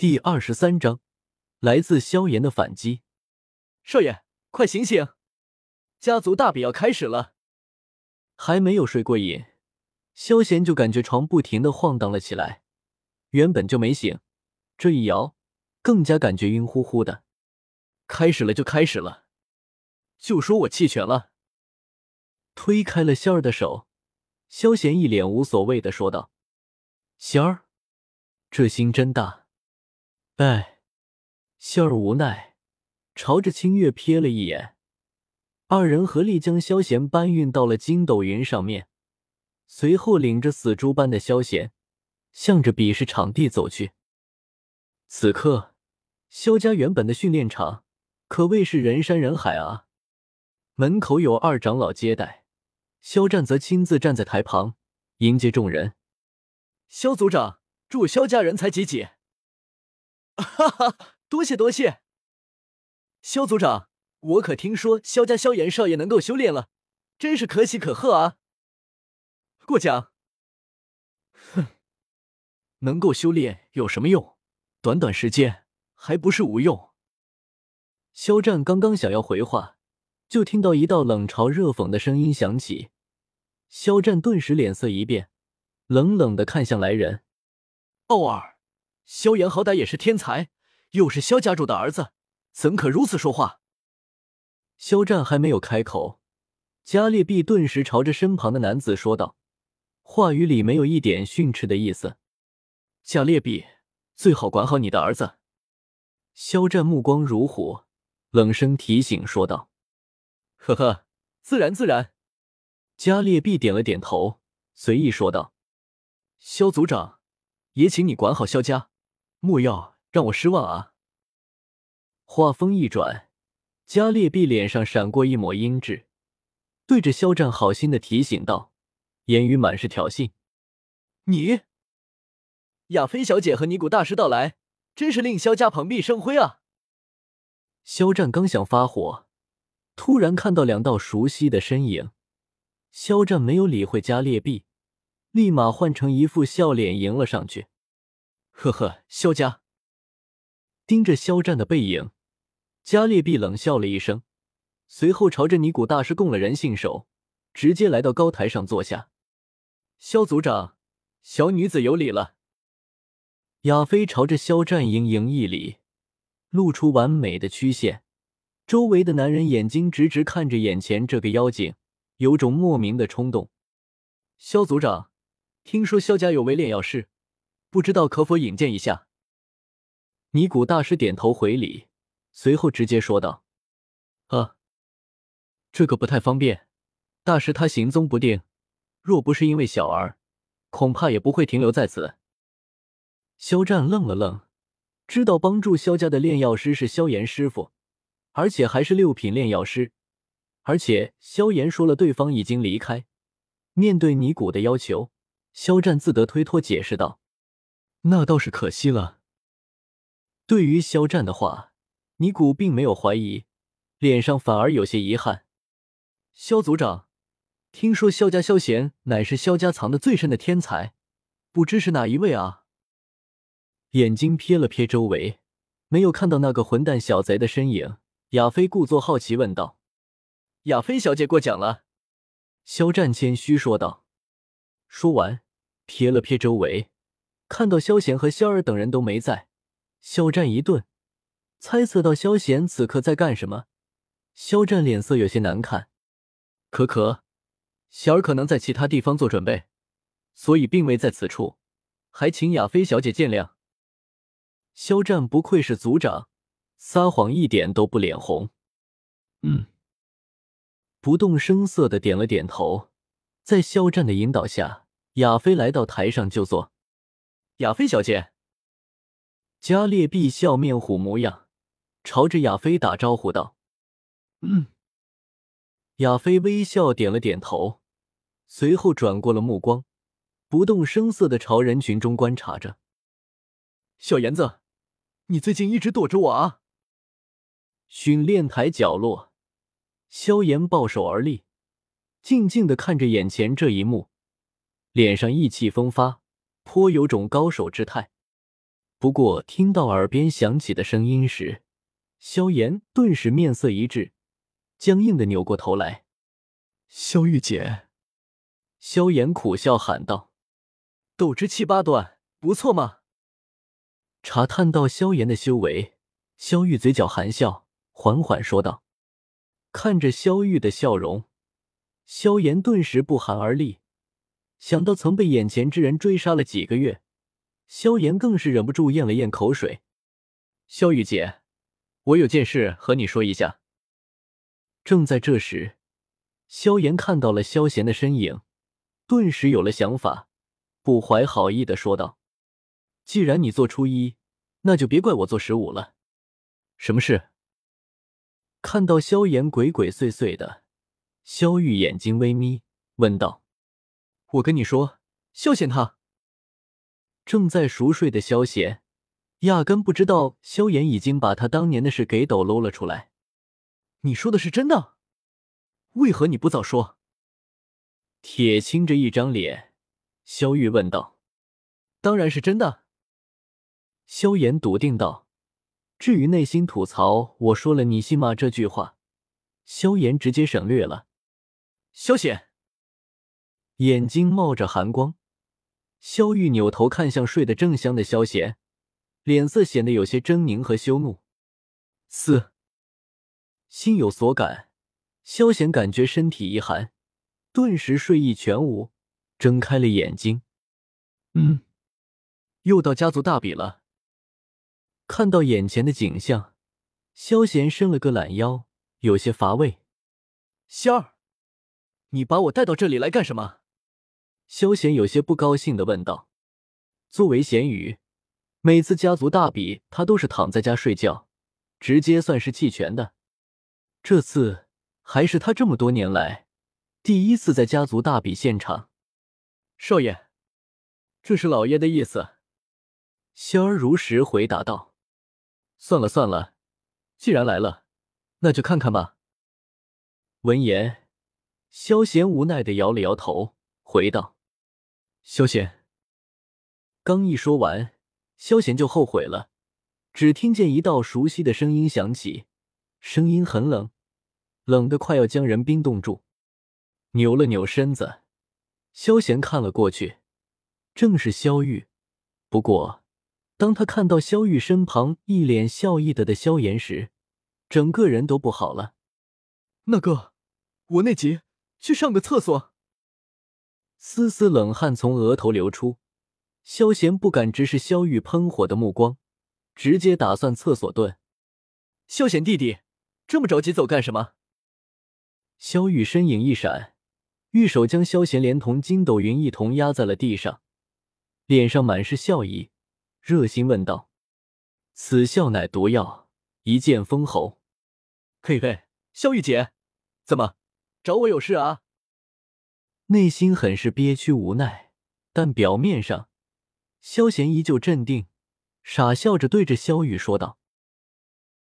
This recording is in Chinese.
第二十三章，来自萧炎的反击。少爷，快醒醒！家族大比要开始了。还没有睡过瘾，萧炎就感觉床不停的晃荡了起来。原本就没醒，这一摇，更加感觉晕乎乎的。开始了就开始了，就说我弃权了。推开了仙儿的手，萧炎一脸无所谓的说道：“仙儿，这心真大。”哎，仙儿无奈，朝着清月瞥了一眼，二人合力将萧贤搬运到了筋斗云上面，随后领着死猪般的萧贤，向着比试场地走去。此刻，萧家原本的训练场可谓是人山人海啊，门口有二长老接待，萧战则亲自站在台旁迎接众人。萧族长，祝萧家人才济济。哈哈，多谢多谢，萧族长，我可听说萧家萧炎少爷能够修炼了，真是可喜可贺啊！过奖。哼，能够修炼有什么用？短短时间还不是无用。肖战刚刚想要回话，就听到一道冷嘲热讽的声音响起，肖战顿时脸色一变，冷冷的看向来人，奥尔。萧炎好歹也是天才，又是萧家主的儿子，怎可如此说话？肖战还没有开口，加列毕顿时朝着身旁的男子说道，话语里没有一点训斥的意思。加列毕，最好管好你的儿子。肖战目光如虎，冷声提醒说道：“呵呵，自然自然。”加列毕点了点头，随意说道：“肖族长，也请你管好萧家。”莫要让我失望啊！话锋一转，加列毕脸上闪过一抹阴鸷，对着肖战好心的提醒道，言语满是挑衅：“你，亚菲小姐和尼古大师到来，真是令萧家蓬荜生辉啊！”肖战刚想发火，突然看到两道熟悉的身影，肖战没有理会加列毕，立马换成一副笑脸迎了上去。呵呵，萧家盯着肖战的背影，加列毕冷笑了一声，随后朝着尼古大师供了人信手，直接来到高台上坐下。萧族长，小女子有礼了。亚飞朝着肖战盈盈一礼，露出完美的曲线。周围的男人眼睛直直看着眼前这个妖精，有种莫名的冲动。萧族长，听说萧家有位炼药师。不知道可否引荐一下？尼古大师点头回礼，随后直接说道：“啊，这个不太方便。大师他行踪不定，若不是因为小儿，恐怕也不会停留在此。”肖战愣了愣，知道帮助萧家的炼药师是萧炎师傅，而且还是六品炼药师，而且萧炎说了对方已经离开。面对尼古的要求，肖战自得推脱解释道。那倒是可惜了。对于肖战的话，尼古并没有怀疑，脸上反而有些遗憾。肖族长，听说萧家萧贤乃是萧家藏的最深的天才，不知是哪一位啊？眼睛瞥了瞥周围，没有看到那个混蛋小贼的身影。亚飞故作好奇问道：“亚飞小姐过奖了。”肖战谦虚说道。说完，瞥了瞥周围。看到萧贤和萧儿等人都没在，肖战一顿，猜测到萧贤此刻在干什么。肖战脸色有些难看，可可，小儿可能在其他地方做准备，所以并未在此处，还请亚菲小姐见谅。肖战不愧是族长，撒谎一点都不脸红。嗯，不动声色的点了点头，在肖战的引导下，亚飞来到台上就坐。亚菲小姐，加列毕笑面虎模样，朝着亚菲打招呼道：“嗯。”亚菲微笑点了点头，随后转过了目光，不动声色的朝人群中观察着。小炎子，你最近一直躲着我啊？训练台角落，萧炎抱手而立，静静的看着眼前这一幕，脸上意气风发。颇有种高手之态。不过听到耳边响起的声音时，萧炎顿时面色一滞，僵硬的扭过头来。萧玉姐，萧炎苦笑喊道：“斗之七八段，不错嘛。”查探到萧炎的修为，萧玉嘴角含笑，缓缓说道：“看着萧玉的笑容，萧炎顿时不寒而栗。想到曾被眼前之人追杀了几个月，萧炎更是忍不住咽了咽口水。萧玉姐，我有件事和你说一下。”正在这时，萧炎看到了萧贤的身影，顿时有了想法，不怀好意的说道。既然你做初一，那就别怪我做十五了。什么事？看到萧炎鬼鬼祟祟的，萧玉眼睛微眯，问道：“我跟你说，萧贤他……”正在熟睡的萧贤，压根不知道萧炎已经把他当年的事给抖搂了出来。你说的是真的？为何你不早说？铁青着一张脸，萧玉问道：“当然是真的。”萧炎笃定道：“至于内心吐槽我说了你信吗这句话，萧炎直接省略了。”萧显眼睛冒着寒光，萧玉扭头看向睡得正香的萧贤，脸色显得有些狰狞和羞怒。四心有所感，萧贤感觉身体一寒，顿时睡意全无，睁开了眼睛。嗯，又到家族大比了。看到眼前的景象，萧贤伸了个懒腰，有些乏味。仙儿，你把我带到这里来干什么？萧贤有些不高兴的问道。作为贤宇，每次家族大比，他都是躺在家睡觉，直接算是弃权的。这次还是他这么多年来第一次在家族大比现场。少爷，这是老爷的意思。仙儿如实回答道。算了算了，既然来了，那就看看吧。闻言，萧贤无奈的摇了摇头，回道：“萧贤。”刚一说完，萧贤就后悔了。只听见一道熟悉的声音响起，声音很冷，冷的快要将人冰冻住。扭了扭身子，萧贤看了过去，正是萧玉。不过。当他看到萧玉身旁一脸笑意的的萧炎时，整个人都不好了。那个，我内急，去上个厕所。丝丝冷汗从额头流出，萧贤不敢直视萧玉喷火的目光，直接打算厕所遁。萧贤弟弟，这么着急走干什么？萧玉身影一闪，玉手将萧贤连同筋斗云一同压在了地上，脸上满是笑意。热心问道：“此笑乃毒药，一剑封喉。”嘿嘿，萧玉姐，怎么找我有事啊？内心很是憋屈无奈，但表面上，萧贤依旧镇定，傻笑着对着萧雨说道。